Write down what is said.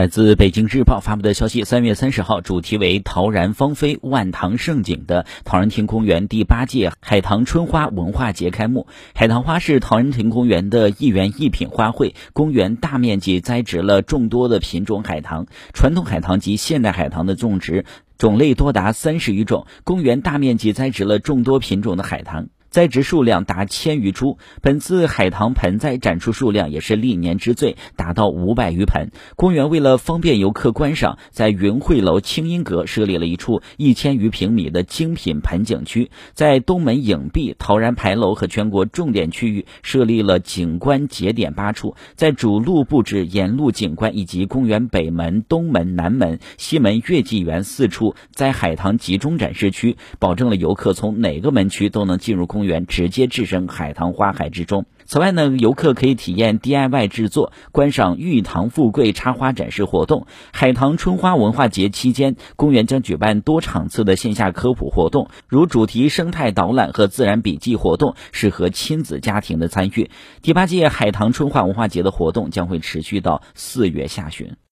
来自北京日报发布的消息，三月三十号，主题为“陶然芳菲，万塘盛景”的陶然亭公园第八届海棠春花文化节开幕。海棠花是陶然亭公园的一园一品花卉，公园大面积栽植了众多的品种海棠，传统海棠及现代海棠的种植种类多达三十余种，公园大面积栽植了众多品种的海棠。栽植数量达千余株，本次海棠盆栽展出数量也是历年之最，达到五百余盆。公园为了方便游客观赏，在云汇楼清音阁设立了一处一千余平米的精品盆景区，在东门影壁、陶然牌楼和全国重点区域设立了景观节点八处，在主路布置沿路景观，以及公园北门、东门、南门、西门、月季园四处栽海棠集中展示区，保证了游客从哪个门区都能进入公。公园直接置身海棠花海之中。此外呢，游客可以体验 DIY 制作，观赏玉堂富贵插花展示活动。海棠春花文化节期间，公园将举办多场次的线下科普活动，如主题生态导览和自然笔记活动，适合亲子家庭的参与。第八届海棠春花文化节的活动将会持续到四月下旬。